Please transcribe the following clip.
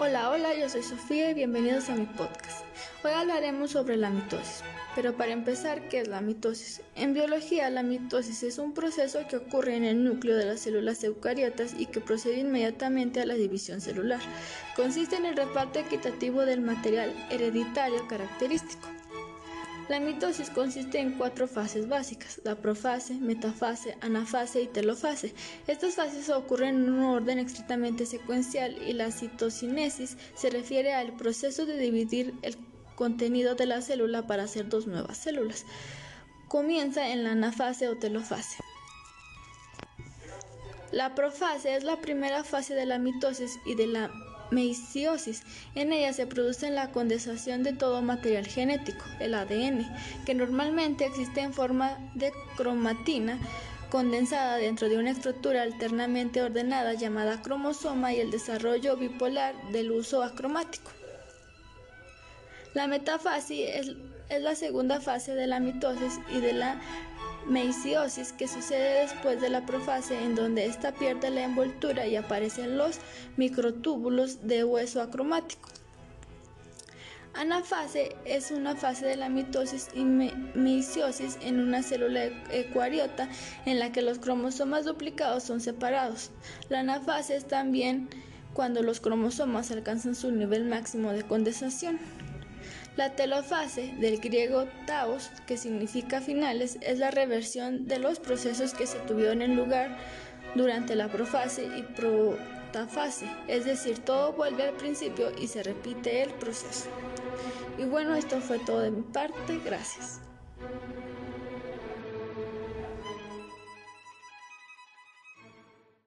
Hola, hola, yo soy Sofía y bienvenidos a mi podcast. Hoy hablaremos sobre la mitosis. Pero para empezar, ¿qué es la mitosis? En biología, la mitosis es un proceso que ocurre en el núcleo de las células eucariotas y que procede inmediatamente a la división celular. Consiste en el reparto equitativo del material hereditario característico. La mitosis consiste en cuatro fases básicas, la profase, metafase, anafase y telofase. Estas fases ocurren en un orden estrictamente secuencial y la citocinesis se refiere al proceso de dividir el contenido de la célula para hacer dos nuevas células. Comienza en la anafase o telofase. La profase es la primera fase de la mitosis y de la meiosis. En ella se produce la condensación de todo material genético, el ADN, que normalmente existe en forma de cromatina condensada dentro de una estructura alternamente ordenada llamada cromosoma y el desarrollo bipolar del uso acromático. La metafase es, es la segunda fase de la mitosis y de la meiosis que sucede después de la profase en donde ésta pierde la envoltura y aparecen los microtúbulos de hueso acromático. Anafase es una fase de la mitosis y meiosis en una célula eucariota en la que los cromosomas duplicados son separados. La anafase es también cuando los cromosomas alcanzan su nivel máximo de condensación. La telofase, del griego taos, que significa finales, es la reversión de los procesos que se tuvieron en lugar durante la profase y protafase, es decir, todo vuelve al principio y se repite el proceso. Y bueno, esto fue todo de mi parte, gracias.